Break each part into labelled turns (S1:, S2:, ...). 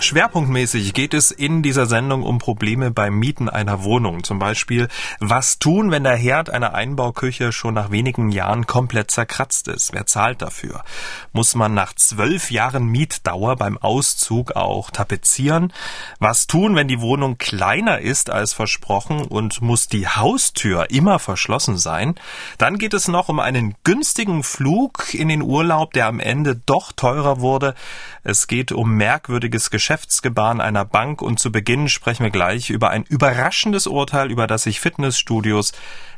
S1: Schwerpunktmäßig geht es in dieser Sendung um Probleme beim Mieten einer Wohnung. Zum Beispiel, was tun, wenn der Herd einer Einbauküche schon nach wenigen Jahren komplett zerkratzt ist? Wer zahlt dafür? Muss man nach zwölf Jahren Mietdauer beim Auszug auch tapezieren? Was tun, wenn die Wohnung kleiner ist als versprochen und muss die Haustür immer verschlossen sein? Dann geht es noch um einen günstigen Flug in den Urlaub, der am Ende doch teurer wurde. Es geht um merkwürdiges Geschäft Geschäftsgebaren einer Bank und zu Beginn sprechen wir gleich über ein überraschendes Urteil, über das sich Fitnessstudios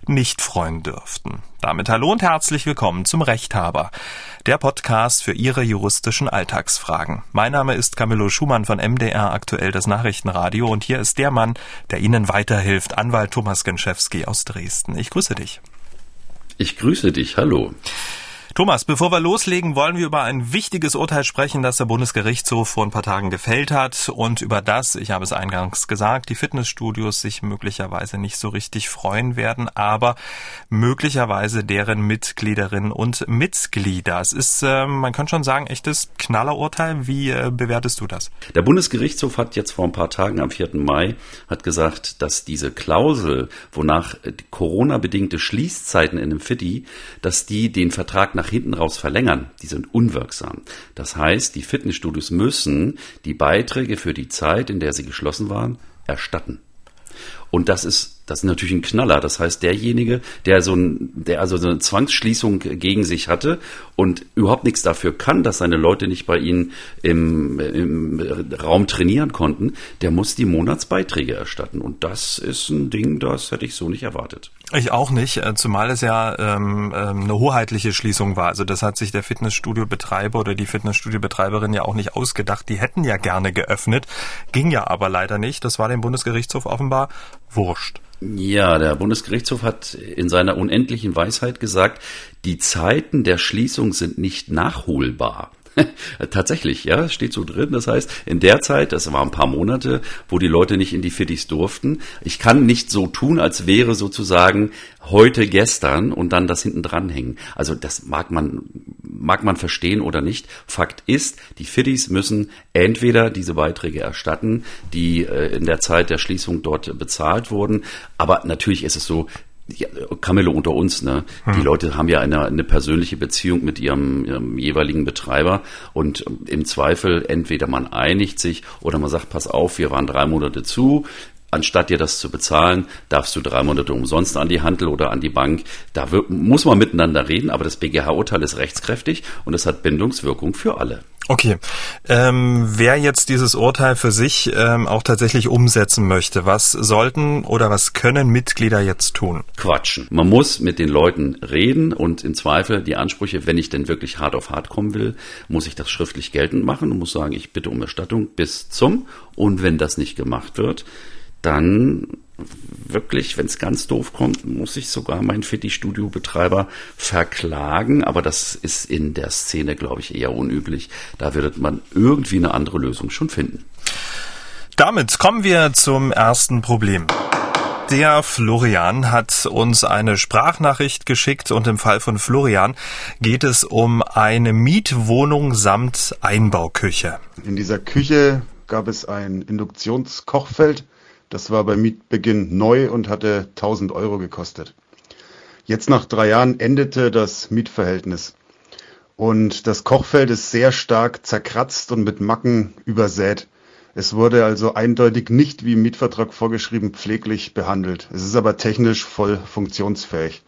S1: nicht freuen dürften. Damit hallo und herzlich willkommen zum Rechthaber, der Podcast für Ihre juristischen Alltagsfragen. Mein Name ist Camillo Schumann von MDR aktuell das Nachrichtenradio und hier ist der Mann, der Ihnen weiterhilft, Anwalt Thomas Genschewski aus Dresden. Ich grüße dich.
S2: Ich grüße dich, hallo.
S1: Thomas, bevor wir loslegen, wollen wir über ein wichtiges Urteil sprechen, das der Bundesgerichtshof vor ein paar Tagen gefällt hat und über das, ich habe es eingangs gesagt, die Fitnessstudios sich möglicherweise nicht so richtig freuen werden, aber möglicherweise deren Mitgliederinnen und Mitglieder. Es ist, äh, man kann schon sagen, echtes Knallerurteil. Wie äh, bewertest du das?
S2: Der Bundesgerichtshof hat jetzt vor ein paar Tagen am 4. Mai hat gesagt, dass diese Klausel, wonach Corona-bedingte Schließzeiten in einem Fitti, dass die den Vertrag nach hinten raus verlängern, die sind unwirksam. Das heißt, die Fitnessstudios müssen die Beiträge für die Zeit, in der sie geschlossen waren, erstatten. Und das ist das ist natürlich ein Knaller. Das heißt, derjenige, der so ein, der also so eine Zwangsschließung gegen sich hatte und überhaupt nichts dafür kann, dass seine Leute nicht bei ihnen im, im Raum trainieren konnten, der muss die Monatsbeiträge erstatten. Und das ist ein Ding, das hätte ich so nicht erwartet.
S1: Ich auch nicht, äh, zumal es ja ähm, ähm, eine hoheitliche Schließung war. Also das hat sich der Fitnessstudio-Betreiber oder die Fitnessstudio-Betreiberin ja auch nicht ausgedacht. Die hätten ja gerne geöffnet, ging ja aber leider nicht. Das war dem Bundesgerichtshof offenbar wurscht.
S2: Ja, der Bundesgerichtshof hat in seiner unendlichen Weisheit gesagt, die Zeiten der Schließung sind nicht nachholbar. Tatsächlich, ja, steht so drin. Das heißt, in der Zeit, das waren ein paar Monate, wo die Leute nicht in die Fittis durften, ich kann nicht so tun, als wäre sozusagen heute gestern und dann das hinten dranhängen. Also das mag man, mag man verstehen oder nicht. Fakt ist, die Fittis müssen entweder diese Beiträge erstatten, die äh, in der Zeit der Schließung dort bezahlt wurden. Aber natürlich ist es so, ja, Camillo unter uns, ne? Hm. Die Leute haben ja eine, eine persönliche Beziehung mit ihrem, ihrem jeweiligen Betreiber und im Zweifel entweder man einigt sich oder man sagt, pass auf, wir waren drei Monate zu, anstatt dir das zu bezahlen, darfst du drei Monate umsonst an die Handel oder an die Bank. Da wird, muss man miteinander reden, aber das BGH-Urteil ist rechtskräftig und es hat Bindungswirkung für alle.
S1: Okay. Ähm, wer jetzt dieses Urteil für sich ähm, auch tatsächlich umsetzen möchte, was sollten oder was können Mitglieder jetzt tun?
S2: Quatschen. Man muss mit den Leuten reden und im Zweifel die Ansprüche, wenn ich denn wirklich hart auf hart kommen will, muss ich das schriftlich geltend machen und muss sagen, ich bitte um Erstattung bis zum. Und wenn das nicht gemacht wird, dann wirklich, wenn es ganz doof kommt, muss ich sogar meinen Fitty-Studio-Betreiber verklagen. Aber das ist in der Szene, glaube ich, eher unüblich. Da wird man irgendwie eine andere Lösung schon finden.
S1: Damit kommen wir zum ersten Problem. Der Florian hat uns eine Sprachnachricht geschickt und im Fall von Florian geht es um eine Mietwohnung samt Einbauküche.
S3: In dieser Küche gab es ein Induktionskochfeld das war bei Mietbeginn neu und hatte 1000 Euro gekostet. Jetzt nach drei Jahren endete das Mietverhältnis. Und das Kochfeld ist sehr stark zerkratzt und mit Macken übersät. Es wurde also eindeutig nicht wie im Mietvertrag vorgeschrieben pfleglich behandelt. Es ist aber technisch voll funktionsfähig.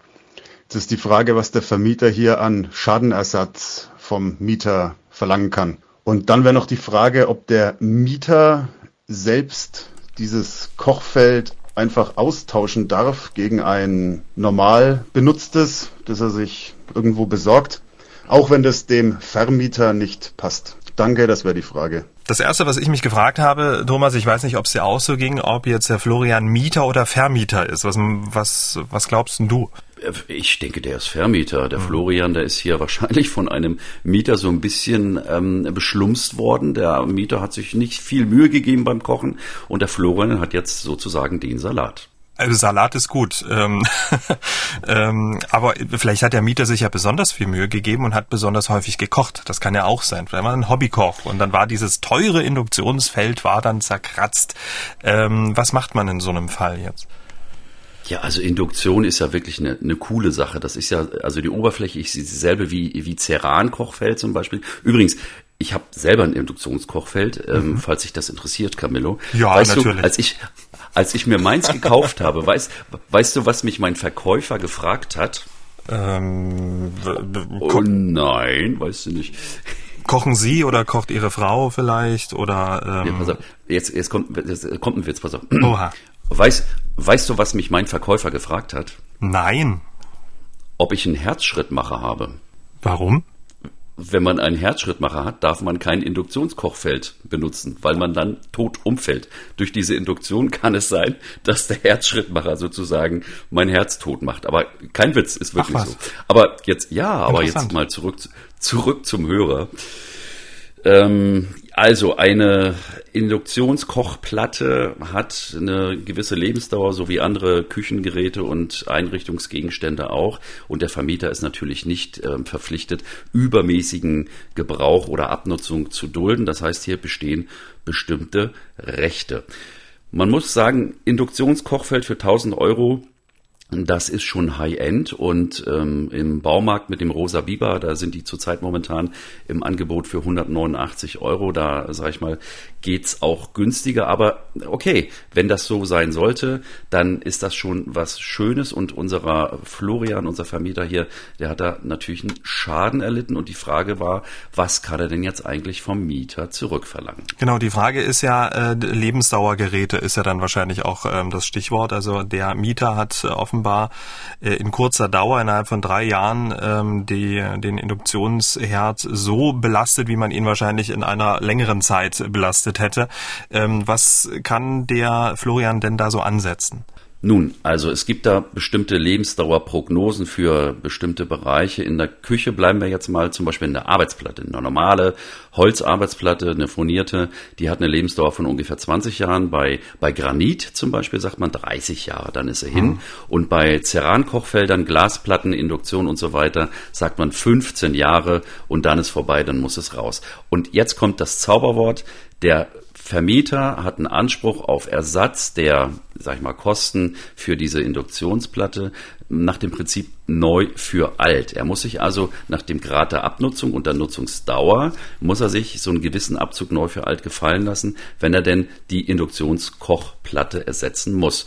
S3: Jetzt ist die Frage, was der Vermieter hier an Schadenersatz vom Mieter verlangen kann. Und dann wäre noch die Frage, ob der Mieter selbst dieses Kochfeld einfach austauschen darf gegen ein normal benutztes, das er sich irgendwo besorgt, auch wenn das dem Vermieter nicht passt. Danke, das wäre die Frage.
S1: Das erste, was ich mich gefragt habe, Thomas, ich weiß nicht, ob es dir auch so ging, ob jetzt der Florian Mieter oder Vermieter ist. Was, was, was glaubst denn du?
S2: Ich denke, der ist Vermieter. Der. Florian, der ist hier wahrscheinlich von einem Mieter so ein bisschen ähm, beschlumst worden. Der Mieter hat sich nicht viel Mühe gegeben beim Kochen und der Florian hat jetzt sozusagen den Salat.
S1: Also Salat ist gut. Ähm, ähm, aber vielleicht hat der Mieter sich ja besonders viel Mühe gegeben und hat besonders häufig gekocht. Das kann ja auch sein. Vielleicht war ein Hobbykoch und dann war dieses teure Induktionsfeld war dann zerkratzt. Ähm, was macht man in so einem Fall jetzt?
S2: Ja, also Induktion ist ja wirklich eine, eine coole Sache. Das ist ja, also die Oberfläche ist dieselbe wie, wie Ceran-Kochfeld zum Beispiel. Übrigens, ich habe selber ein Induktionskochfeld, ähm, mhm. falls sich das interessiert, Camillo.
S1: Ja,
S2: weißt
S1: natürlich.
S2: Du, als ich, als ich mir meins gekauft habe, weißt, weißt du, was mich mein Verkäufer gefragt hat?
S1: Ähm,
S2: oh nein, weißt du nicht.
S1: Kochen Sie oder kocht Ihre Frau vielleicht oder?
S2: Ähm, ja, pass auf. Jetzt, jetzt kommt, jetzt kommt ein Witz, pass auf.
S1: Oha.
S2: Weißt, weißt du, was mich mein Verkäufer gefragt hat?
S1: Nein.
S2: Ob ich einen Herzschrittmacher habe.
S1: Warum?
S2: Wenn man einen Herzschrittmacher hat, darf man kein Induktionskochfeld benutzen, weil man dann tot umfällt. Durch diese Induktion kann es sein, dass der Herzschrittmacher sozusagen mein Herz tot macht. Aber kein Witz, ist wirklich so. Aber jetzt, ja, aber jetzt mal zurück, zurück zum Hörer. Ähm, also eine Induktionskochplatte hat eine gewisse Lebensdauer, so wie andere Küchengeräte und Einrichtungsgegenstände auch. Und der Vermieter ist natürlich nicht äh, verpflichtet, übermäßigen Gebrauch oder Abnutzung zu dulden. Das heißt, hier bestehen bestimmte Rechte. Man muss sagen, Induktionskochfeld für 1000 Euro das ist schon High-End und ähm, im Baumarkt mit dem Rosa Biber, da sind die zurzeit momentan im Angebot für 189 Euro. Da, sag ich mal, geht's auch günstiger. Aber okay, wenn das so sein sollte, dann ist das schon was Schönes. Und unserer Florian, unser Vermieter hier, der hat da natürlich einen Schaden erlitten. Und die Frage war, was kann er denn jetzt eigentlich vom Mieter zurückverlangen?
S1: Genau, die Frage ist ja, äh, Lebensdauergeräte ist ja dann wahrscheinlich auch ähm, das Stichwort. Also der Mieter hat äh, offenbar offenbar äh, in kurzer Dauer innerhalb von drei Jahren ähm, die, den Induktionsherd so belastet, wie man ihn wahrscheinlich in einer längeren Zeit belastet hätte. Ähm, was kann der Florian denn da so ansetzen?
S2: Nun, also es gibt da bestimmte Lebensdauerprognosen für bestimmte Bereiche. In der Küche bleiben wir jetzt mal zum Beispiel in der Arbeitsplatte. Eine normale Holzarbeitsplatte, eine furnierte, die hat eine Lebensdauer von ungefähr 20 Jahren. Bei, bei Granit zum Beispiel sagt man 30 Jahre, dann ist er hin. Mhm. Und bei Ceran-Kochfeldern, Glasplatten, Induktion und so weiter sagt man 15 Jahre und dann ist vorbei, dann muss es raus. Und jetzt kommt das Zauberwort. Der Vermieter hat einen Anspruch auf Ersatz der, sag ich mal, Kosten für diese Induktionsplatte nach dem Prinzip neu für alt. Er muss sich also nach dem Grad der Abnutzung und der Nutzungsdauer, muss er sich so einen gewissen Abzug neu für alt gefallen lassen, wenn er denn die Induktionskochplatte ersetzen muss.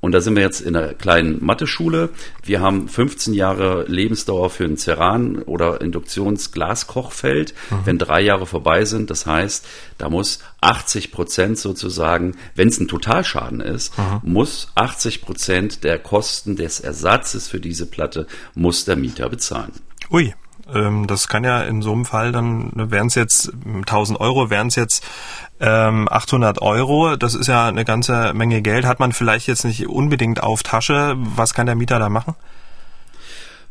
S2: Und da sind wir jetzt in einer kleinen Mathe-Schule. Wir haben 15 Jahre Lebensdauer für ein Ceran- oder Induktionsglaskochfeld. Mhm. Wenn drei Jahre vorbei sind, das heißt, da muss 80 Prozent sozusagen, wenn es ein Totalschaden ist, mhm. muss 80 Prozent der Kosten des Ersatzes für diese Platte muss der Mieter bezahlen.
S1: Ui, ähm, das kann ja in so einem Fall dann, ne, wären es jetzt 1000 Euro, wären es jetzt ähm, 800 Euro. Das ist ja eine ganze Menge Geld. Hat man vielleicht jetzt nicht unbedingt auf Tasche. Was kann der Mieter da machen?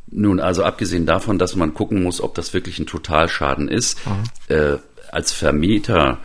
S2: Nun, also abgesehen davon, dass man gucken muss, ob das wirklich ein Totalschaden ist, mhm. äh, als Vermieter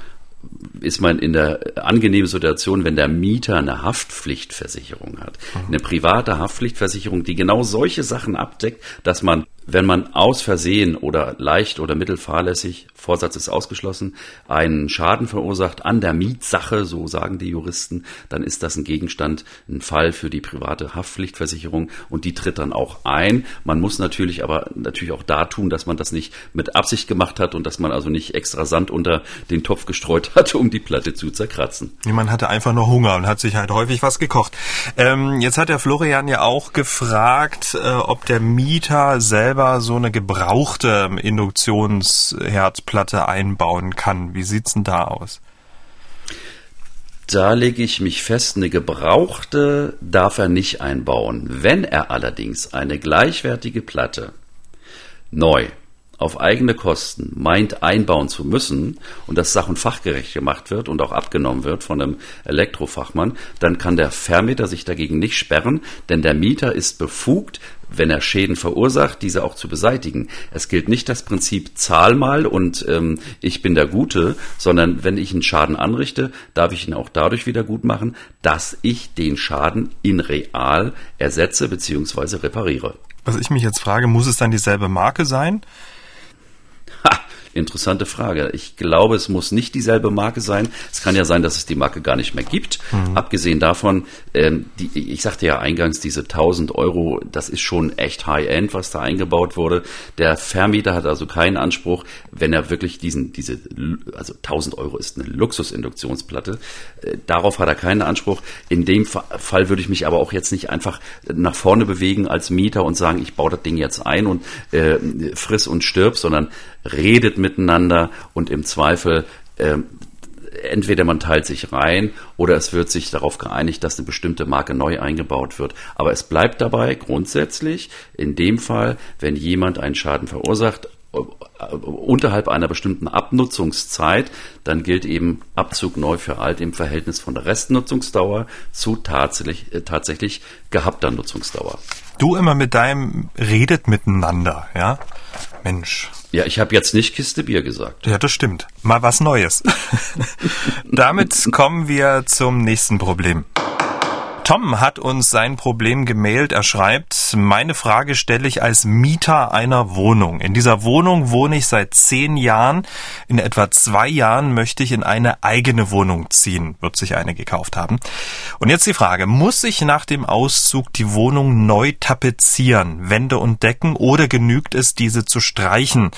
S2: ist man in der angenehmen Situation, wenn der Mieter eine Haftpflichtversicherung hat. Mhm. Eine private Haftpflichtversicherung, die genau solche Sachen abdeckt, dass man wenn man aus Versehen oder leicht oder mittelfahrlässig, Vorsatz ist ausgeschlossen, einen Schaden verursacht an der Mietsache, so sagen die Juristen, dann ist das ein Gegenstand, ein Fall für die private Haftpflichtversicherung und die tritt dann auch ein. Man muss natürlich aber natürlich auch da tun, dass man das nicht mit Absicht gemacht hat und dass man also nicht extra Sand unter den Topf gestreut hat, um die Platte zu zerkratzen.
S1: Man hatte einfach nur Hunger und hat sich halt häufig was gekocht. Ähm, jetzt hat der Florian ja auch gefragt, äh, ob der Mieter selber selber so eine gebrauchte Induktionsherdplatte einbauen kann. Wie sieht's denn da aus?
S2: Da lege ich mich fest, eine gebrauchte darf er nicht einbauen. Wenn er allerdings eine gleichwertige Platte neu auf eigene Kosten meint einbauen zu müssen und das sach- und fachgerecht gemacht wird und auch abgenommen wird von einem Elektrofachmann, dann kann der Vermieter sich dagegen nicht sperren, denn der Mieter ist befugt, wenn er Schäden verursacht, diese auch zu beseitigen. Es gilt nicht das Prinzip zahl mal und ähm, ich bin der Gute, sondern wenn ich einen Schaden anrichte, darf ich ihn auch dadurch wieder gut machen, dass ich den Schaden in real ersetze bzw. repariere.
S1: Was ich mich jetzt frage, muss es dann dieselbe Marke sein?
S2: Interessante Frage. Ich glaube, es muss nicht dieselbe Marke sein. Es kann ja sein, dass es die Marke gar nicht mehr gibt. Mhm. Abgesehen davon, ähm, die, ich sagte ja eingangs, diese 1000 Euro, das ist schon echt High-End, was da eingebaut wurde. Der Vermieter hat also keinen Anspruch, wenn er wirklich diesen, diese, also 1000 Euro ist eine Luxusinduktionsplatte. Äh, darauf hat er keinen Anspruch. In dem Fall würde ich mich aber auch jetzt nicht einfach nach vorne bewegen als Mieter und sagen, ich baue das Ding jetzt ein und äh, friss und stirb, sondern redet miteinander und im Zweifel äh, entweder man teilt sich rein oder es wird sich darauf geeinigt, dass eine bestimmte Marke neu eingebaut wird. Aber es bleibt dabei grundsätzlich, in dem Fall, wenn jemand einen Schaden verursacht, äh, unterhalb einer bestimmten Abnutzungszeit, dann gilt eben Abzug neu für alt im Verhältnis von der Restnutzungsdauer zu tatsächlich, äh, tatsächlich gehabter Nutzungsdauer.
S1: Du immer mit deinem redet miteinander, ja? Mensch.
S2: Ja, ich habe jetzt nicht Kiste Bier gesagt.
S1: Ja, das stimmt. Mal was Neues. Damit kommen wir zum nächsten Problem. Tom hat uns sein Problem gemailt. Er schreibt, meine Frage stelle ich als Mieter einer Wohnung. In dieser Wohnung wohne ich seit zehn Jahren. In etwa zwei Jahren möchte ich in eine eigene Wohnung ziehen. Wird sich eine gekauft haben. Und jetzt die Frage, muss ich nach dem Auszug die Wohnung neu tapezieren, Wände und Decken, oder genügt es, diese zu streichen?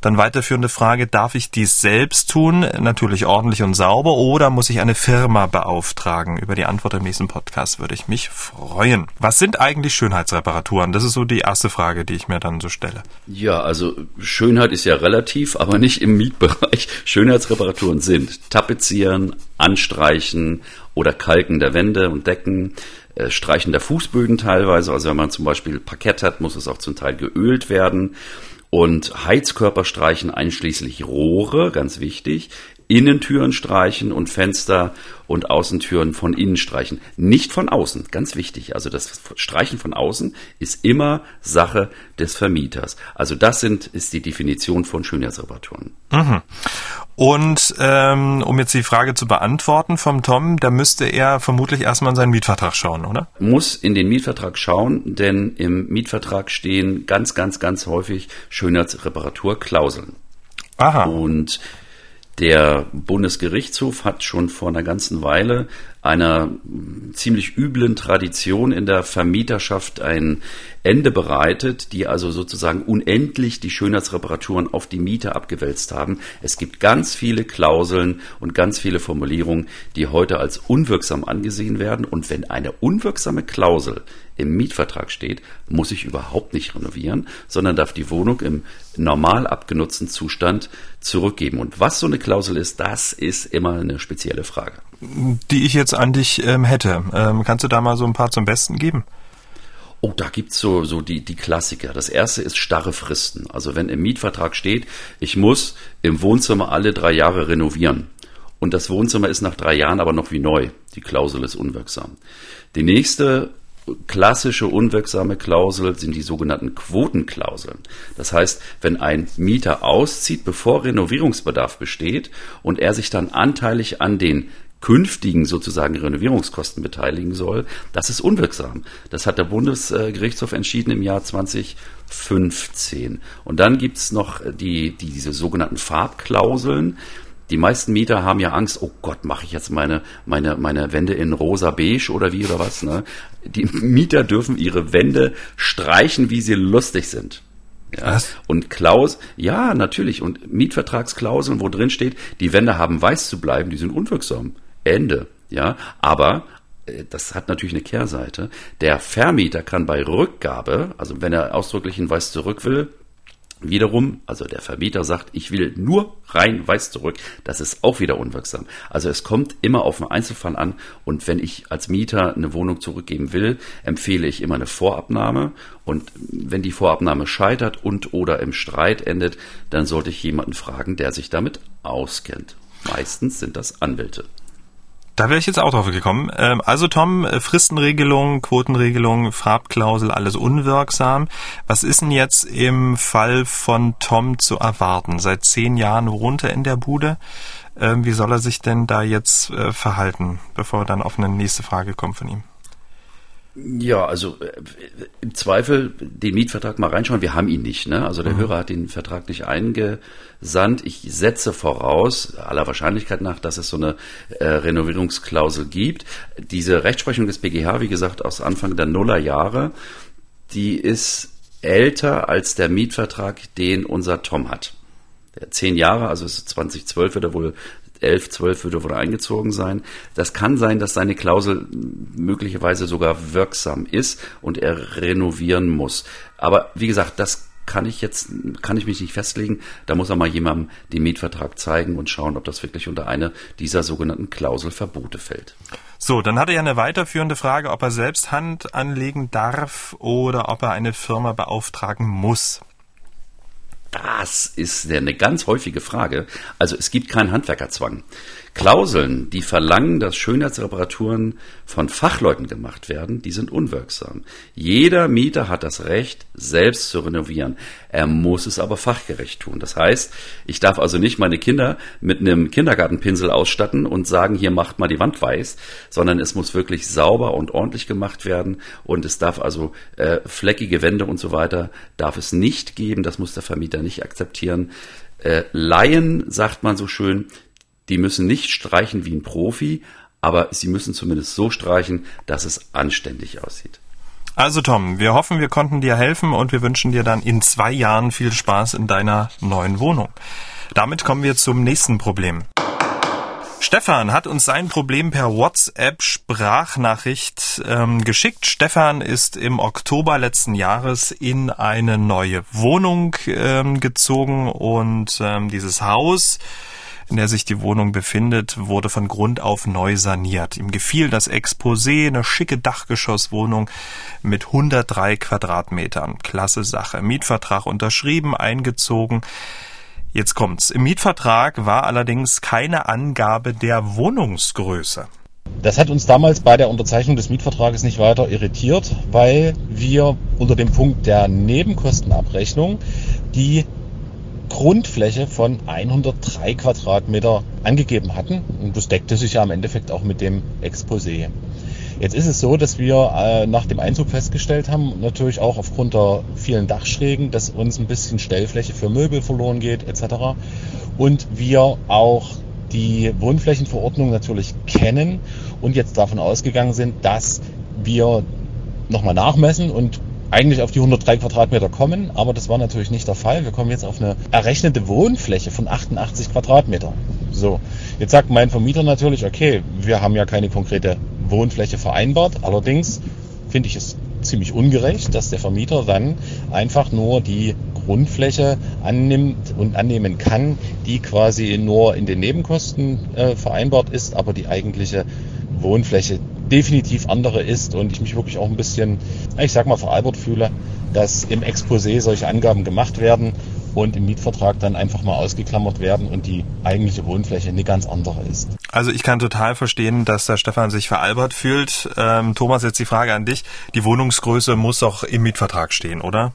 S1: Dann weiterführende Frage, darf ich dies selbst tun, natürlich ordentlich und sauber, oder muss ich eine Firma beauftragen? Über die Antwort im nächsten Podcast würde ich mich freuen. Was sind eigentlich Schönheitsreparaturen? Das ist so die erste Frage, die ich mir dann so stelle.
S2: Ja, also Schönheit ist ja relativ, aber nicht im Mietbereich. Schönheitsreparaturen sind Tapezieren, Anstreichen oder Kalken der Wände und Decken, äh, Streichen der Fußböden teilweise. Also wenn man zum Beispiel Parkett hat, muss es auch zum Teil geölt werden und Heizkörper streichen einschließlich Rohre, ganz wichtig, Innentüren streichen und Fenster und Außentüren von innen streichen. Nicht von außen, ganz wichtig. Also das Streichen von außen ist immer Sache des Vermieters. Also das sind, ist die Definition von Schönheitsreparaturen.
S1: Mhm. Und ähm, um jetzt die Frage zu beantworten vom Tom, da müsste er vermutlich erstmal in seinen Mietvertrag schauen, oder?
S2: Muss in den Mietvertrag schauen, denn im Mietvertrag stehen ganz, ganz, ganz häufig Schönheitsreparaturklauseln. Aha. Und der Bundesgerichtshof hat schon vor einer ganzen Weile einer ziemlich üblen Tradition in der Vermieterschaft ein Ende bereitet, die also sozusagen unendlich die Schönheitsreparaturen auf die Mieter abgewälzt haben. Es gibt ganz viele Klauseln und ganz viele Formulierungen, die heute als unwirksam angesehen werden. Und wenn eine unwirksame Klausel im Mietvertrag steht, muss ich überhaupt nicht renovieren, sondern darf die Wohnung im normal abgenutzten Zustand zurückgeben. Und was so eine Klausel ist, das ist immer eine spezielle Frage.
S1: Die ich jetzt an dich ähm, hätte. Ähm, kannst du da mal so ein paar zum Besten geben?
S2: Oh, da gibt's so, so die, die Klassiker. Das erste ist starre Fristen. Also wenn im Mietvertrag steht, ich muss im Wohnzimmer alle drei Jahre renovieren. Und das Wohnzimmer ist nach drei Jahren aber noch wie neu. Die Klausel ist unwirksam. Die nächste klassische unwirksame Klausel sind die sogenannten Quotenklauseln. Das heißt, wenn ein Mieter auszieht, bevor Renovierungsbedarf besteht und er sich dann anteilig an den künftigen sozusagen Renovierungskosten beteiligen soll, das ist unwirksam. Das hat der Bundesgerichtshof entschieden im Jahr 2015. Und dann gibt's noch die, die, diese sogenannten Farbklauseln. Die meisten Mieter haben ja Angst, oh Gott, mache ich jetzt meine, meine, meine Wände in rosa beige oder wie oder was. Ne? Die Mieter dürfen ihre Wände streichen, wie sie lustig sind. Ja. Was? Und Klaus, ja, natürlich. Und Mietvertragsklauseln, wo drin steht, die Wände haben weiß zu bleiben, die sind unwirksam. Ende. Ja, aber äh, das hat natürlich eine Kehrseite. Der Vermieter kann bei Rückgabe, also wenn er ausdrücklich einen Weiß zurück will, Wiederum, also der Vermieter sagt, ich will nur rein weiß zurück, das ist auch wieder unwirksam. Also es kommt immer auf einen Einzelfall an und wenn ich als Mieter eine Wohnung zurückgeben will, empfehle ich immer eine Vorabnahme und wenn die Vorabnahme scheitert und oder im Streit endet, dann sollte ich jemanden fragen, der sich damit auskennt. Meistens sind das Anwälte.
S1: Da wäre ich jetzt auch drauf gekommen. Ähm, also Tom, äh, Fristenregelung, Quotenregelung, Farbklausel, alles unwirksam. Was ist denn jetzt im Fall von Tom zu erwarten? Seit zehn Jahren wohnt er in der Bude. Ähm, wie soll er sich denn da jetzt äh, verhalten, bevor dann auf eine nächste Frage kommen von ihm?
S2: Ja, also äh, im Zweifel den Mietvertrag mal reinschauen. Wir haben ihn nicht. Ne? Also der mhm. Hörer hat den Vertrag nicht eingesandt. Ich setze voraus, aller Wahrscheinlichkeit nach, dass es so eine äh, Renovierungsklausel gibt. Diese Rechtsprechung des BGH, wie gesagt, aus Anfang der Nullerjahre, die ist älter als der Mietvertrag, den unser Tom hat. Zehn Jahre, also 2012 wird er wohl 11, 12 würde wohl eingezogen sein. Das kann sein, dass seine Klausel möglicherweise sogar wirksam ist und er renovieren muss. Aber wie gesagt, das kann ich jetzt, kann ich mich nicht festlegen. Da muss er mal jemandem den Mietvertrag zeigen und schauen, ob das wirklich unter eine dieser sogenannten Klauselverbote fällt.
S1: So, dann hat er ja eine weiterführende Frage, ob er selbst Hand anlegen darf oder ob er eine Firma beauftragen muss.
S2: Das ist eine ganz häufige Frage. Also es gibt keinen Handwerkerzwang. Klauseln, die verlangen, dass Schönheitsreparaturen von Fachleuten gemacht werden, die sind unwirksam. Jeder Mieter hat das Recht, selbst zu renovieren. Er muss es aber fachgerecht tun. Das heißt, ich darf also nicht meine Kinder mit einem Kindergartenpinsel ausstatten und sagen, hier macht mal die Wand weiß, sondern es muss wirklich sauber und ordentlich gemacht werden und es darf also äh, fleckige Wände und so weiter darf es nicht geben. Das muss der Vermieter nicht akzeptieren. Äh, Laien, sagt man so schön, die müssen nicht streichen wie ein Profi, aber sie müssen zumindest so streichen, dass es anständig aussieht.
S1: Also Tom, wir hoffen, wir konnten dir helfen und wir wünschen dir dann in zwei Jahren viel Spaß in deiner neuen Wohnung. Damit kommen wir zum nächsten Problem. Stefan hat uns sein Problem per WhatsApp Sprachnachricht ähm, geschickt. Stefan ist im Oktober letzten Jahres in eine neue Wohnung ähm, gezogen und ähm, dieses Haus in der sich die Wohnung befindet, wurde von Grund auf neu saniert. Ihm gefiel das Exposé, eine schicke Dachgeschosswohnung mit 103 Quadratmetern. Klasse Sache. Mietvertrag unterschrieben, eingezogen. Jetzt kommt's. Im Mietvertrag war allerdings keine Angabe der Wohnungsgröße.
S4: Das hat uns damals bei der Unterzeichnung des Mietvertrages nicht weiter irritiert, weil wir unter dem Punkt der Nebenkostenabrechnung die Grundfläche von 103 Quadratmeter angegeben hatten. Und das deckte sich ja im Endeffekt auch mit dem Exposé. Jetzt ist es so, dass wir äh, nach dem Einzug festgestellt haben, natürlich auch aufgrund der vielen Dachschrägen, dass uns ein bisschen Stellfläche für Möbel verloren geht etc. Und wir auch die Wohnflächenverordnung natürlich kennen und jetzt davon ausgegangen sind, dass wir nochmal nachmessen und eigentlich auf die 103 Quadratmeter kommen, aber das war natürlich nicht der Fall. Wir kommen jetzt auf eine errechnete Wohnfläche von 88 Quadratmeter. So, jetzt sagt mein Vermieter natürlich, okay, wir haben ja keine konkrete Wohnfläche vereinbart. Allerdings finde ich es ziemlich ungerecht, dass der Vermieter dann einfach nur die Grundfläche annimmt und annehmen kann, die quasi nur in den Nebenkosten äh, vereinbart ist, aber die eigentliche Wohnfläche definitiv andere ist und ich mich wirklich auch ein bisschen, ich sag mal, veralbert fühle, dass im Exposé solche Angaben gemacht werden und im Mietvertrag dann einfach mal ausgeklammert werden und die eigentliche Wohnfläche eine ganz andere ist.
S1: Also ich kann total verstehen, dass der Stefan sich veralbert fühlt. Ähm, Thomas, jetzt die Frage an dich. Die Wohnungsgröße muss doch im Mietvertrag stehen, oder?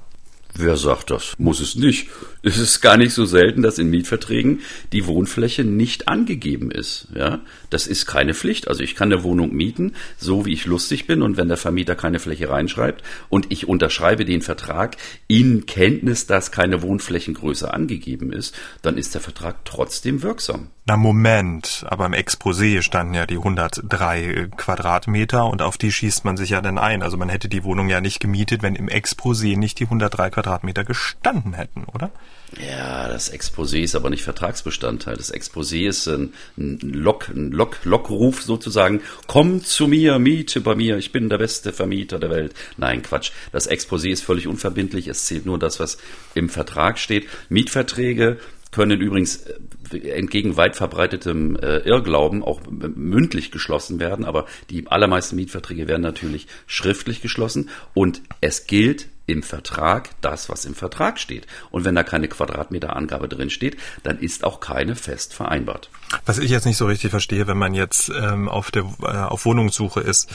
S2: Wer sagt das? Muss es nicht. Es ist gar nicht so selten, dass in Mietverträgen die Wohnfläche nicht angegeben ist. Ja, das ist keine Pflicht. Also ich kann eine Wohnung mieten, so wie ich lustig bin, und wenn der Vermieter keine Fläche reinschreibt und ich unterschreibe den Vertrag in Kenntnis, dass keine Wohnflächengröße angegeben ist, dann ist der Vertrag trotzdem wirksam.
S1: Na Moment, aber im Exposé standen ja die 103 Quadratmeter und auf die schießt man sich ja dann ein. Also man hätte die Wohnung ja nicht gemietet, wenn im Exposé nicht die 103 Quadratmeter Quadratmeter gestanden hätten, oder?
S2: Ja, das Exposé ist aber nicht Vertragsbestandteil. Das Exposé ist ein, Lock, ein Lock, Lockruf sozusagen. Komm zu mir, miete bei mir, ich bin der beste Vermieter der Welt. Nein, Quatsch. Das Exposé ist völlig unverbindlich. Es zählt nur das, was im Vertrag steht. Mietverträge können übrigens äh, entgegen weit verbreitetem äh, Irrglauben auch mündlich geschlossen werden, aber die allermeisten Mietverträge werden natürlich schriftlich geschlossen und es gilt im Vertrag das, was im Vertrag steht. Und wenn da keine Quadratmeterangabe drin steht, dann ist auch keine fest vereinbart.
S1: Was ich jetzt nicht so richtig verstehe, wenn man jetzt ähm, auf der äh, auf Wohnungssuche ist,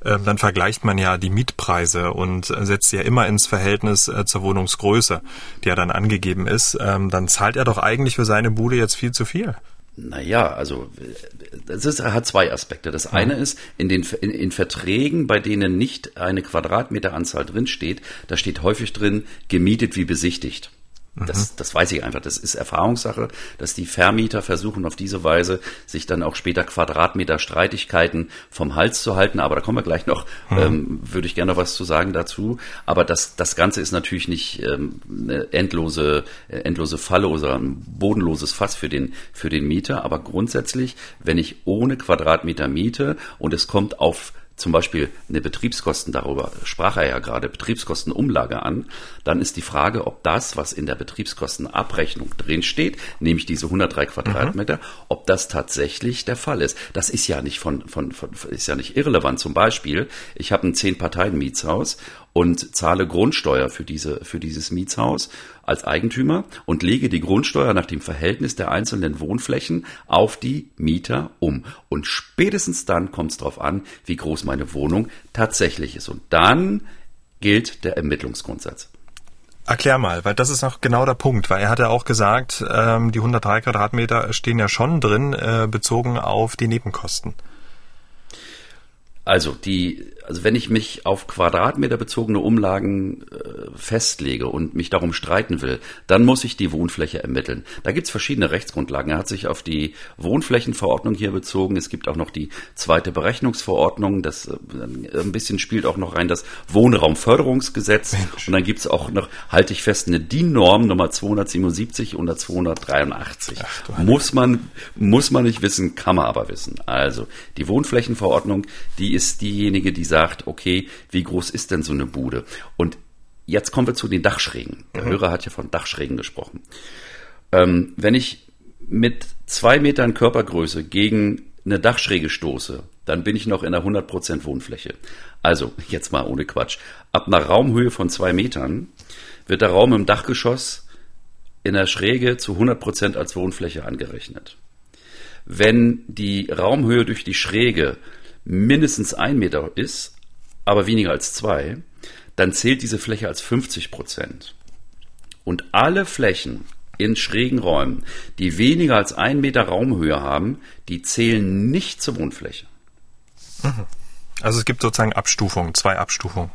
S1: äh, dann vergleicht man ja die Mietpreise und setzt ja immer ins Verhältnis äh, zur Wohnungsgröße, die ja dann angegeben ist. Ähm, dann zahlt er doch eigentlich für seine Bude jetzt viel zu viel.
S2: Naja, also das ist, hat zwei Aspekte. Das eine ist, in den in, in Verträgen, bei denen nicht eine Quadratmeteranzahl drin steht, da steht häufig drin, gemietet wie besichtigt. Das, mhm. das weiß ich einfach. Das ist Erfahrungssache, dass die Vermieter versuchen auf diese Weise sich dann auch später Quadratmeter Streitigkeiten vom Hals zu halten. Aber da kommen wir gleich noch, mhm. ähm, würde ich gerne noch was zu sagen dazu. Aber das, das Ganze ist natürlich nicht ähm, eine endlose, äh, endlose Falle oder ein bodenloses Fass für den, für den Mieter. Aber grundsätzlich, wenn ich ohne Quadratmeter miete und es kommt auf zum Beispiel eine Betriebskosten, darüber sprach er ja gerade, Betriebskostenumlage an, dann ist die Frage, ob das, was in der Betriebskostenabrechnung drin steht, nämlich diese 103 Quadratmeter, mhm. ob das tatsächlich der Fall ist. Das ist ja nicht von, von, von ist ja nicht irrelevant. Zum Beispiel, ich habe ein Zehn-Parteien-Mietshaus und zahle Grundsteuer für diese, für dieses Mietshaus als Eigentümer und lege die Grundsteuer nach dem Verhältnis der einzelnen Wohnflächen auf die Mieter um. Und spätestens dann kommt es darauf an, wie groß meine Wohnung tatsächlich ist. Und dann gilt der Ermittlungsgrundsatz.
S1: Erklär mal, weil das ist noch genau der Punkt, weil er hat ja auch gesagt, ähm, die 103 Quadratmeter stehen ja schon drin, äh, bezogen auf die Nebenkosten.
S2: Also die also wenn ich mich auf Quadratmeter bezogene Umlagen äh, festlege und mich darum streiten will, dann muss ich die Wohnfläche ermitteln. Da gibt's verschiedene Rechtsgrundlagen. Er hat sich auf die Wohnflächenverordnung hier bezogen. Es gibt auch noch die zweite Berechnungsverordnung. Das äh, ein bisschen spielt auch noch rein das Wohnraumförderungsgesetz. Mensch. Und dann gibt's auch noch, halte ich fest, eine DIN-Norm Nummer 277 und 283. Ach, muss man, muss man nicht wissen, kann man aber wissen. Also die Wohnflächenverordnung, die ist diejenige, die sagt, sagt, okay, wie groß ist denn so eine Bude? Und jetzt kommen wir zu den Dachschrägen. Der mhm. Hörer hat ja von Dachschrägen gesprochen. Ähm, wenn ich mit zwei Metern Körpergröße gegen eine Dachschräge stoße, dann bin ich noch in der 100% Wohnfläche. Also, jetzt mal ohne Quatsch. Ab einer Raumhöhe von zwei Metern wird der Raum im Dachgeschoss in der Schräge zu 100% als Wohnfläche angerechnet. Wenn die Raumhöhe durch die Schräge mindestens ein Meter ist, aber weniger als zwei, dann zählt diese Fläche als 50 Prozent. Und alle Flächen in schrägen Räumen, die weniger als ein Meter Raumhöhe haben, die zählen nicht zur Wohnfläche.
S1: Mhm. Also es gibt sozusagen Abstufungen, zwei Abstufungen.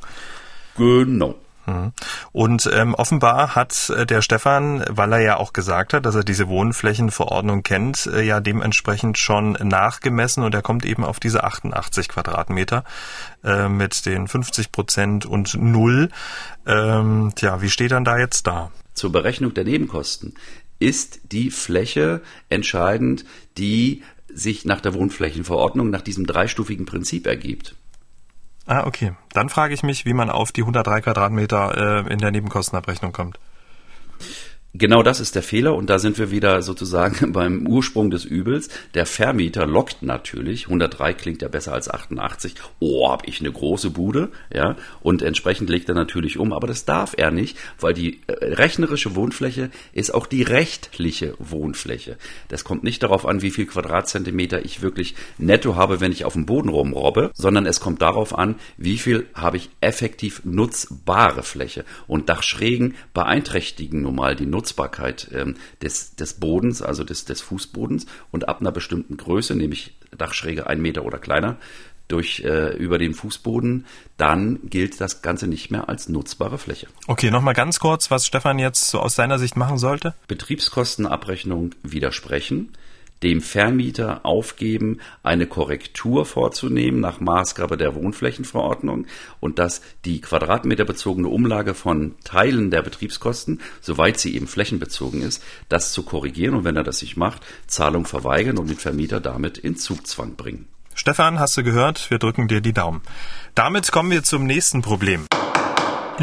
S2: Genau.
S1: Mhm. Und ähm, offenbar hat äh, der Stefan, weil er ja auch gesagt hat, dass er diese Wohnflächenverordnung kennt, äh, ja dementsprechend schon nachgemessen und er kommt eben auf diese 88 Quadratmeter äh, mit den 50 Prozent und null. Ähm, tja, wie steht dann da jetzt da?
S2: Zur Berechnung der Nebenkosten ist die Fläche entscheidend, die sich nach der Wohnflächenverordnung nach diesem dreistufigen Prinzip ergibt.
S1: Ah, okay. Dann frage ich mich, wie man auf die 103 Quadratmeter äh, in der Nebenkostenabrechnung kommt.
S2: Genau das ist der Fehler und da sind wir wieder sozusagen beim Ursprung des Übels. Der Vermieter lockt natürlich, 103 klingt ja besser als 88, oh, hab ich eine große Bude, ja, und entsprechend legt er natürlich um, aber das darf er nicht, weil die äh, rechnerische Wohnfläche ist auch die rechtliche Wohnfläche. Das kommt nicht darauf an, wie viel Quadratzentimeter ich wirklich netto habe, wenn ich auf dem Boden rumrobbe, sondern es kommt darauf an, wie viel habe ich effektiv nutzbare Fläche und Dachschrägen beeinträchtigen nun mal die Nutzung Nutzbarkeit ähm, des, des Bodens, also des, des Fußbodens und ab einer bestimmten Größe, nämlich Dachschräge ein Meter oder kleiner, durch äh, über den Fußboden, dann gilt das Ganze nicht mehr als nutzbare Fläche.
S1: Okay, nochmal ganz kurz, was Stefan jetzt so aus seiner Sicht machen sollte.
S2: Betriebskostenabrechnung widersprechen, dem Vermieter aufgeben, eine Korrektur vorzunehmen nach Maßgabe der Wohnflächenverordnung und dass die quadratmeterbezogene Umlage von Teilen der Betriebskosten, soweit sie eben flächenbezogen ist, das zu korrigieren und wenn er das nicht macht, Zahlung verweigern und den Vermieter damit in Zugzwang bringen.
S1: Stefan, hast du gehört? Wir drücken dir die Daumen. Damit kommen wir zum nächsten Problem.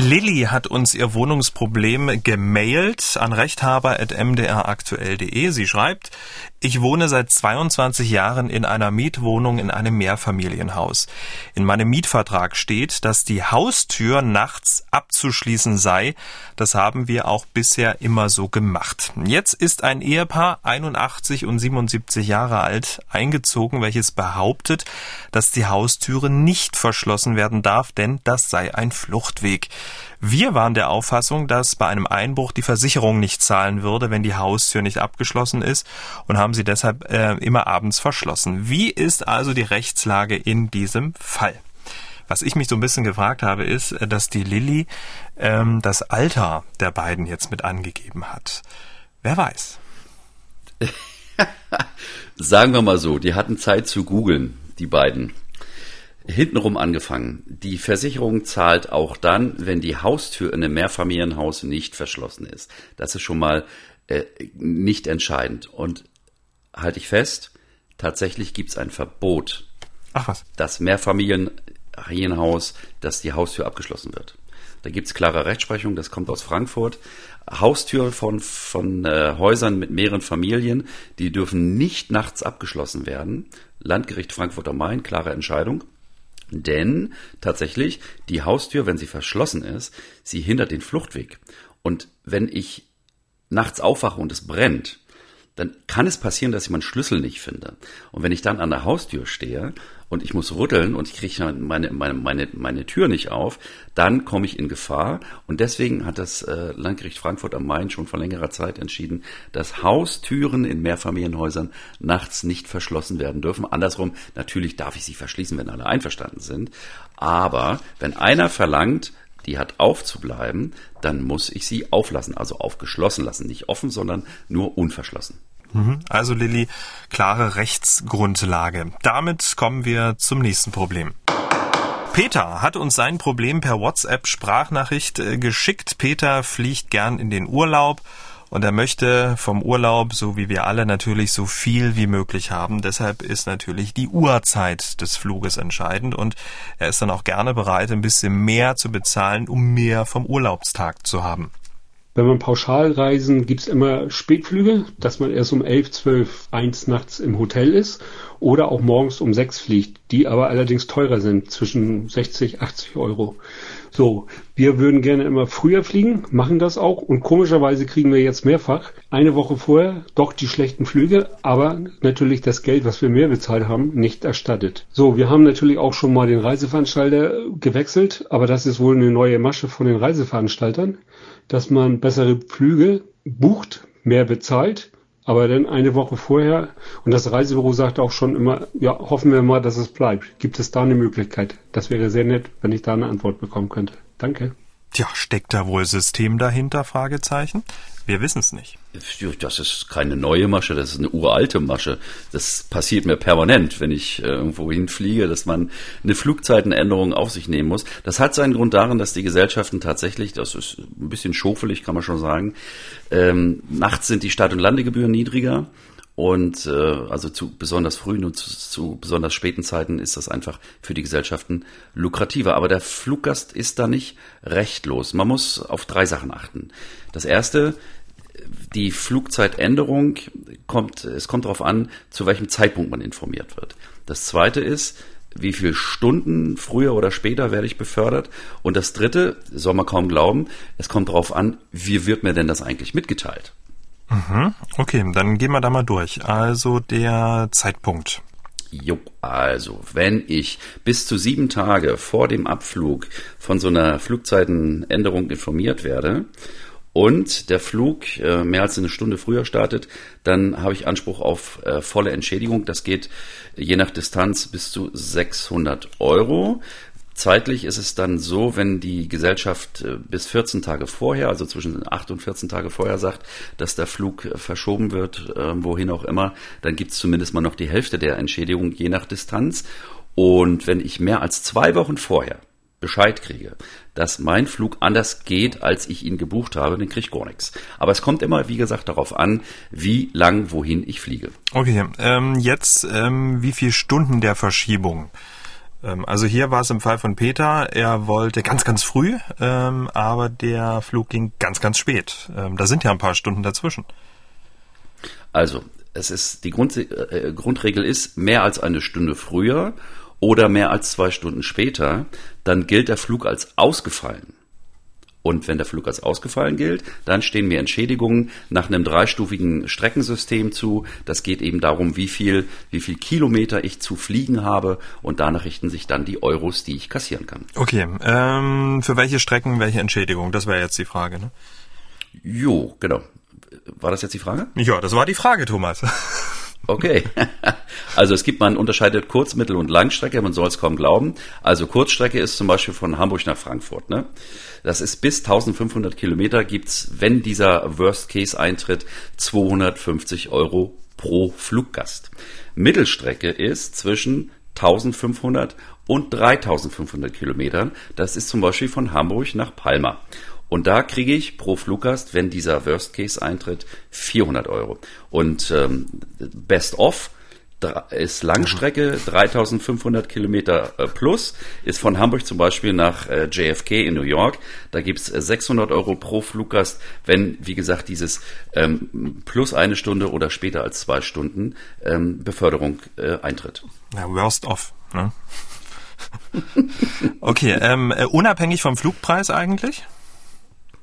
S1: Lilly hat uns ihr Wohnungsproblem gemailt an rechthaber.mdraktuell.de. Sie schreibt, ich wohne seit 22 Jahren in einer Mietwohnung in einem Mehrfamilienhaus. In meinem Mietvertrag steht, dass die Haustür nachts abzuschließen sei. Das haben wir auch bisher immer so gemacht. Jetzt ist ein Ehepaar 81 und 77 Jahre alt eingezogen, welches behauptet, dass die Haustüre nicht verschlossen werden darf, denn das sei ein Fluchtweg. Wir waren der Auffassung, dass bei einem Einbruch die Versicherung nicht zahlen würde, wenn die Haustür nicht abgeschlossen ist und haben sie deshalb äh, immer abends verschlossen. Wie ist also die Rechtslage in diesem Fall? Was ich mich so ein bisschen gefragt habe, ist, äh, dass die Lilly ähm, das Alter der beiden jetzt mit angegeben hat. Wer weiß?
S2: Sagen wir mal so, die hatten Zeit zu googeln, die beiden hintenrum angefangen. Die Versicherung zahlt auch dann, wenn die Haustür in einem Mehrfamilienhaus nicht verschlossen ist. Das ist schon mal äh, nicht entscheidend. Und halte ich fest, tatsächlich gibt es ein Verbot.
S1: Ach was.
S2: Das Mehrfamilienhaus, dass die Haustür abgeschlossen wird. Da gibt es klare Rechtsprechung, das kommt aus Frankfurt. Haustür von, von äh, Häusern mit mehreren Familien, die dürfen nicht nachts abgeschlossen werden. Landgericht Frankfurt am Main, klare Entscheidung. Denn tatsächlich, die Haustür, wenn sie verschlossen ist, sie hindert den Fluchtweg. Und wenn ich nachts aufwache und es brennt, dann kann es passieren, dass ich meinen Schlüssel nicht finde. Und wenn ich dann an der Haustür stehe und ich muss rütteln und ich kriege meine, meine, meine, meine Tür nicht auf, dann komme ich in Gefahr. Und deswegen hat das äh, Landgericht Frankfurt am Main schon vor längerer Zeit entschieden, dass Haustüren in Mehrfamilienhäusern nachts nicht verschlossen werden dürfen. Andersrum, natürlich darf ich sie verschließen, wenn alle einverstanden sind. Aber wenn einer verlangt, die hat aufzubleiben, dann muss ich sie auflassen, also aufgeschlossen lassen. Nicht offen, sondern nur unverschlossen.
S1: Mhm. Also Lilly, klare Rechtsgrundlage. Damit kommen wir zum nächsten Problem. Peter hat uns sein Problem per WhatsApp-Sprachnachricht äh, geschickt. Peter fliegt gern in den Urlaub und er möchte vom Urlaub, so wie wir alle natürlich, so viel wie möglich haben. Deshalb ist natürlich die Uhrzeit des Fluges entscheidend und er ist dann auch gerne bereit, ein bisschen mehr zu bezahlen, um mehr vom Urlaubstag zu haben.
S5: Wenn man pauschal reisen, gibt's immer Spätflüge, dass man erst um 11, 12, 1 nachts im Hotel ist oder auch morgens um 6 fliegt, die aber allerdings teurer sind, zwischen 60, 80 Euro. So, wir würden gerne immer früher fliegen, machen das auch und komischerweise kriegen wir jetzt mehrfach eine Woche vorher doch die schlechten Flüge, aber natürlich das Geld, was wir mehr bezahlt haben, nicht erstattet. So, wir haben natürlich auch schon mal den Reiseveranstalter gewechselt, aber das ist wohl eine neue Masche von den Reiseveranstaltern dass man bessere Flüge bucht, mehr bezahlt, aber dann eine Woche vorher und das Reisebüro sagt auch schon immer, ja, hoffen wir mal, dass es bleibt. Gibt es da eine Möglichkeit? Das wäre sehr nett, wenn ich da eine Antwort bekommen könnte. Danke.
S1: Tja, steckt da wohl System dahinter? Fragezeichen. Wir wissen es nicht.
S2: Das ist keine neue Masche, das ist eine uralte Masche. Das passiert mir permanent, wenn ich äh, irgendwo hinfliege, dass man eine Flugzeitenänderung auf sich nehmen muss. Das hat seinen Grund darin, dass die Gesellschaften tatsächlich, das ist ein bisschen schofelig, kann man schon sagen, ähm, nachts sind die Start- und Landegebühren niedriger. Und äh, also zu besonders frühen und zu, zu besonders späten Zeiten ist das einfach für die Gesellschaften lukrativer. Aber der Fluggast ist da nicht rechtlos. Man muss auf drei Sachen achten. Das erste, die Flugzeitänderung kommt, es kommt darauf an, zu welchem Zeitpunkt man informiert wird. Das zweite ist, wie viele Stunden früher oder später werde ich befördert. Und das dritte, soll man kaum glauben, es kommt darauf an, wie wird mir denn das eigentlich mitgeteilt?
S1: Mhm. Okay, dann gehen wir da mal durch. Also der Zeitpunkt.
S2: Jo, also wenn ich bis zu sieben Tage vor dem Abflug von so einer Flugzeitenänderung informiert werde und der Flug äh, mehr als eine Stunde früher startet, dann habe ich Anspruch auf äh, volle Entschädigung. Das geht je nach Distanz bis zu 600 Euro. Zeitlich ist es dann so, wenn die Gesellschaft äh, bis 14 Tage vorher, also zwischen 8 und 14 Tage vorher sagt, dass der Flug äh, verschoben wird, äh, wohin auch immer, dann gibt es zumindest mal noch die Hälfte der Entschädigung je nach Distanz. Und wenn ich mehr als zwei Wochen vorher Bescheid kriege, dass mein Flug anders geht, als ich ihn gebucht habe, dann kriege ich gar nichts. Aber es kommt immer, wie gesagt, darauf an, wie lang wohin ich fliege.
S1: Okay, ähm, jetzt ähm, wie viele Stunden der Verschiebung? Ähm, also hier war es im Fall von Peter, er wollte ganz, ganz früh, ähm, aber der Flug ging ganz, ganz spät. Ähm, da sind ja ein paar Stunden dazwischen.
S2: Also, es ist die Grund, äh, Grundregel ist mehr als eine Stunde früher oder mehr als zwei Stunden später, dann gilt der Flug als ausgefallen. Und wenn der Flug als ausgefallen gilt, dann stehen mir Entschädigungen nach einem dreistufigen Streckensystem zu. Das geht eben darum, wie viel, wie viel Kilometer ich zu fliegen habe und danach richten sich dann die Euros, die ich kassieren kann.
S1: Okay, ähm, für welche Strecken welche Entschädigung? Das wäre jetzt die Frage, ne?
S2: Jo, genau. War das jetzt die Frage?
S1: Ja, das war die Frage, Thomas.
S2: Okay. Also es gibt, man unterscheidet Kurz-, Mittel- und Langstrecke, man soll es kaum glauben. Also Kurzstrecke ist zum Beispiel von Hamburg nach Frankfurt. Ne? Das ist bis 1500 Kilometer gibt's, wenn dieser Worst Case eintritt, 250 Euro pro Fluggast. Mittelstrecke ist zwischen 1500 und 3500 Kilometern. Das ist zum Beispiel von Hamburg nach Palma. Und da kriege ich pro Fluggast, wenn dieser Worst Case eintritt, 400 Euro. Und ähm, Best of ist Langstrecke, 3500 Kilometer äh, plus, ist von Hamburg zum Beispiel nach äh, JFK in New York. Da gibt's 600 Euro pro Fluggast, wenn, wie gesagt, dieses ähm, plus eine Stunde oder später als zwei Stunden ähm, Beförderung äh, eintritt.
S1: Ja, worst off. Ne? okay, ähm, äh, unabhängig vom Flugpreis eigentlich?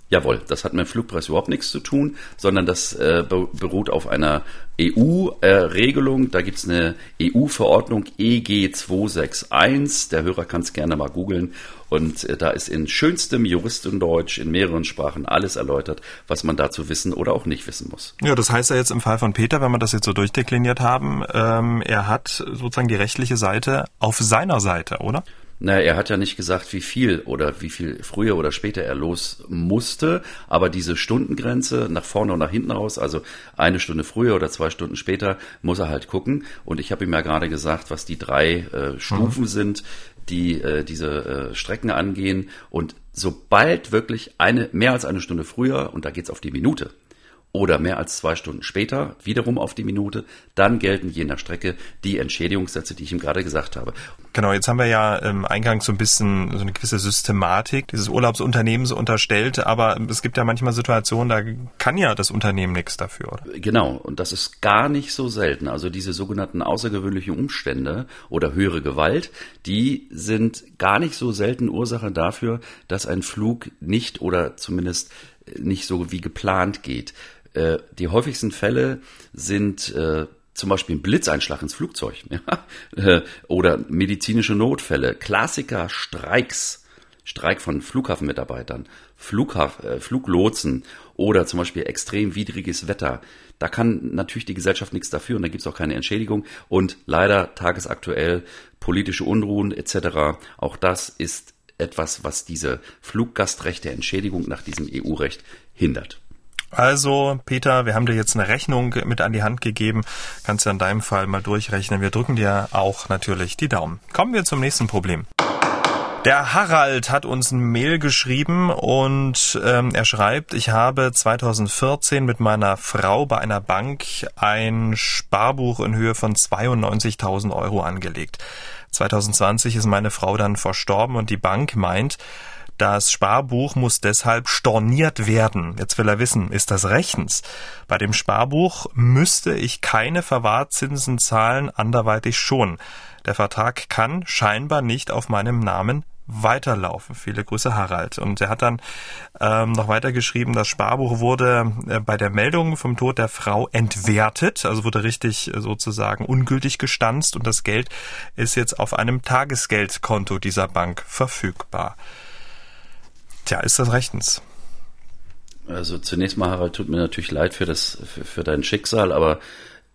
S2: Jawohl, das hat mit dem Flugpreis überhaupt nichts zu tun, sondern das äh, beruht auf einer EU-Regelung. Da gibt's eine EU-Verordnung EG 261. Der Hörer kann es gerne mal googeln. Und äh, da ist in schönstem Juristendeutsch in mehreren Sprachen alles erläutert, was man dazu wissen oder auch nicht wissen muss.
S1: Ja, das heißt ja jetzt im Fall von Peter, wenn wir das jetzt so durchdekliniert haben, ähm, er hat sozusagen die rechtliche Seite auf seiner Seite, oder?
S2: Na, er hat ja nicht gesagt, wie viel oder wie viel früher oder später er los musste, aber diese Stundengrenze nach vorne und nach hinten raus, also eine Stunde früher oder zwei Stunden später, muss er halt gucken. Und ich habe ihm ja gerade gesagt, was die drei äh, Stufen mhm. sind, die äh, diese äh, Strecken angehen. Und sobald wirklich eine mehr als eine Stunde früher, und da geht's auf die Minute, oder mehr als zwei Stunden später, wiederum auf die Minute, dann gelten je nach Strecke die Entschädigungssätze, die ich ihm gerade gesagt habe.
S1: Genau, jetzt haben wir ja im Eingang so ein bisschen so eine gewisse Systematik dieses Urlaubsunternehmens unterstellt, aber es gibt ja manchmal Situationen, da kann ja das Unternehmen nichts dafür, oder?
S2: Genau, und das ist gar nicht so selten. Also diese sogenannten außergewöhnlichen Umstände oder höhere Gewalt, die sind gar nicht so selten Ursache dafür, dass ein Flug nicht oder zumindest nicht so wie geplant geht. Äh, die häufigsten Fälle sind äh, zum Beispiel ein Blitzeinschlag ins Flugzeug ja? Äh, oder medizinische Notfälle, Klassiker, Streiks, Streik von Flughafenmitarbeitern, Flughaf äh, Fluglotsen oder zum Beispiel extrem widriges Wetter. Da kann natürlich die Gesellschaft nichts dafür und da gibt es auch keine Entschädigung. Und leider tagesaktuell politische Unruhen etc. Auch das ist etwas, was diese Fluggastrechte Entschädigung nach diesem EU-Recht hindert.
S1: Also, Peter, wir haben dir jetzt eine Rechnung mit an die Hand gegeben. Kannst du in deinem Fall mal durchrechnen. Wir drücken dir auch natürlich die Daumen. Kommen wir zum nächsten Problem. Der Harald hat uns ein Mail geschrieben und ähm, er schreibt, ich habe 2014 mit meiner Frau bei einer Bank ein Sparbuch in Höhe von 92.000 Euro angelegt. 2020 ist meine Frau dann verstorben und die Bank meint, das Sparbuch muss deshalb storniert werden. Jetzt will er wissen, ist das rechtens? Bei dem Sparbuch müsste ich keine Verwahrzinsen zahlen, anderweitig schon. Der Vertrag kann scheinbar nicht auf meinem Namen weiterlaufen. Viele Grüße, Harald. Und er hat dann ähm, noch weiter geschrieben, das Sparbuch wurde äh, bei der Meldung vom Tod der Frau entwertet, also wurde richtig äh, sozusagen ungültig gestanzt und das Geld ist jetzt auf einem Tagesgeldkonto dieser Bank verfügbar. Tja, ist das rechtens?
S2: Also zunächst mal, Harald, tut mir natürlich leid für das, für, für dein Schicksal, aber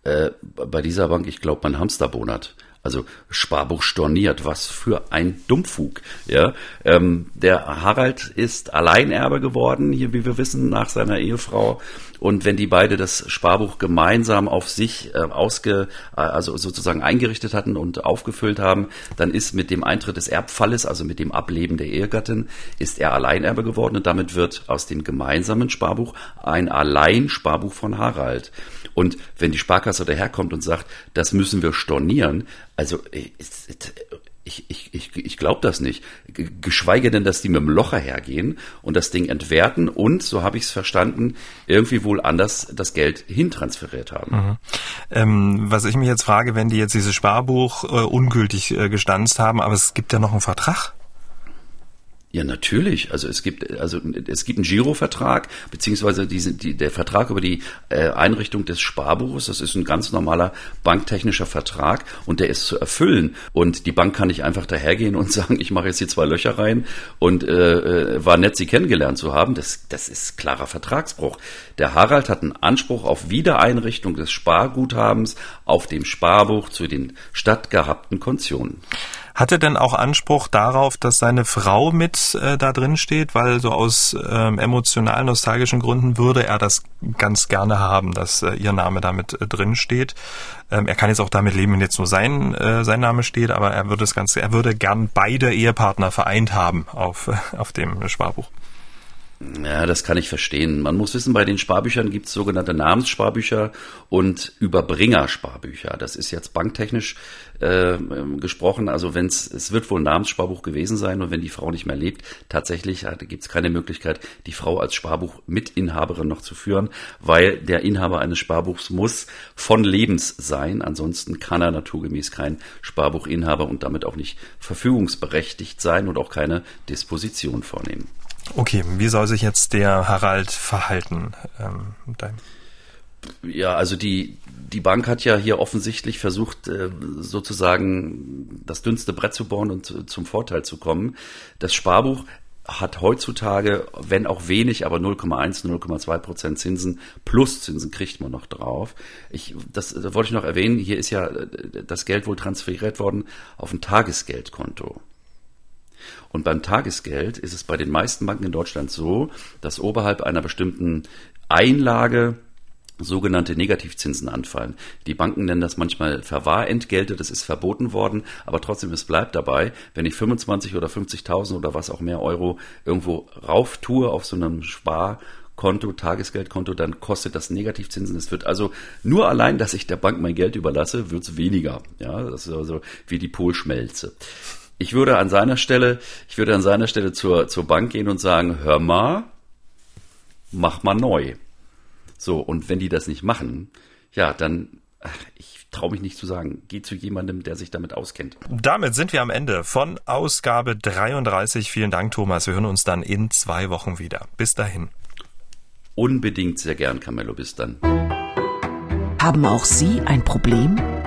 S2: äh, bei dieser Bank, ich glaube, mein Hamster bonert. Also Sparbuch storniert, was für ein Dummfug. Ja, ähm, der Harald ist Alleinerbe geworden, hier wie wir wissen, nach seiner Ehefrau. Und wenn die beide das Sparbuch gemeinsam auf sich äh, ausge, äh, also sozusagen eingerichtet hatten und aufgefüllt haben, dann ist mit dem Eintritt des Erbfalles, also mit dem Ableben der Ehegattin, ist er Alleinerbe geworden und damit wird aus dem gemeinsamen Sparbuch ein Alleinsparbuch von Harald. Und wenn die Sparkasse daherkommt und sagt, das müssen wir stornieren, also äh, ich, ich, ich, ich glaube das nicht. Geschweige denn, dass die mit dem Locher hergehen und das Ding entwerten und, so habe ich es verstanden, irgendwie wohl anders das Geld hintransferiert haben. Mhm.
S1: Ähm, was ich mich jetzt frage, wenn die jetzt dieses Sparbuch äh, ungültig äh, gestanzt haben, aber es gibt ja noch einen Vertrag.
S2: Ja, natürlich. Also es gibt also es gibt einen Girovertrag beziehungsweise diese, die, der Vertrag über die äh, Einrichtung des Sparbuches. Das ist ein ganz normaler banktechnischer Vertrag und der ist zu erfüllen. Und die Bank kann nicht einfach dahergehen und sagen, ich mache jetzt hier zwei Löcher rein und äh, äh, war nett, Sie kennengelernt zu haben. Das das ist klarer Vertragsbruch. Der Harald hat einen Anspruch auf Wiedereinrichtung des Sparguthabens auf dem Sparbuch zu den stattgehabten Kontionen.
S1: Hat er denn auch Anspruch darauf, dass seine Frau mit äh, da drin steht? Weil so aus ähm, emotional nostalgischen Gründen würde er das ganz gerne haben, dass äh, ihr Name damit äh, drin steht. Ähm, er kann jetzt auch damit leben, wenn jetzt nur sein, äh, sein Name steht, aber er würde das Ganze, er würde gern beide Ehepartner vereint haben auf, auf dem Sparbuch.
S2: Ja, das kann ich verstehen. Man muss wissen, bei den Sparbüchern gibt es sogenannte Namenssparbücher und Überbringersparbücher. Das ist jetzt banktechnisch äh, gesprochen. Also wenn es es wird wohl ein Namenssparbuch gewesen sein und wenn die Frau nicht mehr lebt, tatsächlich äh, gibt es keine Möglichkeit, die Frau als Sparbuch Mitinhaberin noch zu führen, weil der Inhaber eines Sparbuchs muss von Lebens sein. Ansonsten kann er naturgemäß kein Sparbuchinhaber und damit auch nicht verfügungsberechtigt sein und auch keine Disposition vornehmen.
S1: Okay, wie soll sich jetzt der Harald verhalten? Ähm,
S2: ja, also die, die Bank hat ja hier offensichtlich versucht, äh, sozusagen das dünnste Brett zu bauen und zum Vorteil zu kommen. Das Sparbuch hat heutzutage, wenn auch wenig, aber 0,1, 0,2 Prozent Zinsen plus Zinsen kriegt man noch drauf. Ich, das, das wollte ich noch erwähnen. Hier ist ja äh, das Geld wohl transferiert worden auf ein Tagesgeldkonto. Und beim Tagesgeld ist es bei den meisten Banken in Deutschland so, dass oberhalb einer bestimmten Einlage sogenannte Negativzinsen anfallen. Die Banken nennen das manchmal Verwahrentgelte, das ist verboten worden, aber trotzdem, es bleibt dabei, wenn ich 25 oder 50.000 oder was auch mehr Euro irgendwo rauf tue auf so einem Sparkonto, Tagesgeldkonto, dann kostet das Negativzinsen. Es wird also nur allein, dass ich der Bank mein Geld überlasse, wird es weniger. Ja, das ist also wie die Polschmelze ich würde an seiner Stelle, ich würde an seiner Stelle zur, zur Bank gehen und sagen, hör mal, mach mal neu. So, und wenn die das nicht machen, ja, dann, ich traue mich nicht zu sagen, geh zu jemandem, der sich damit auskennt.
S1: Damit sind wir am Ende von Ausgabe 33. Vielen Dank, Thomas. Wir hören uns dann in zwei Wochen wieder. Bis dahin.
S2: Unbedingt sehr gern, Camillo. Bis dann.
S6: Haben auch Sie ein Problem?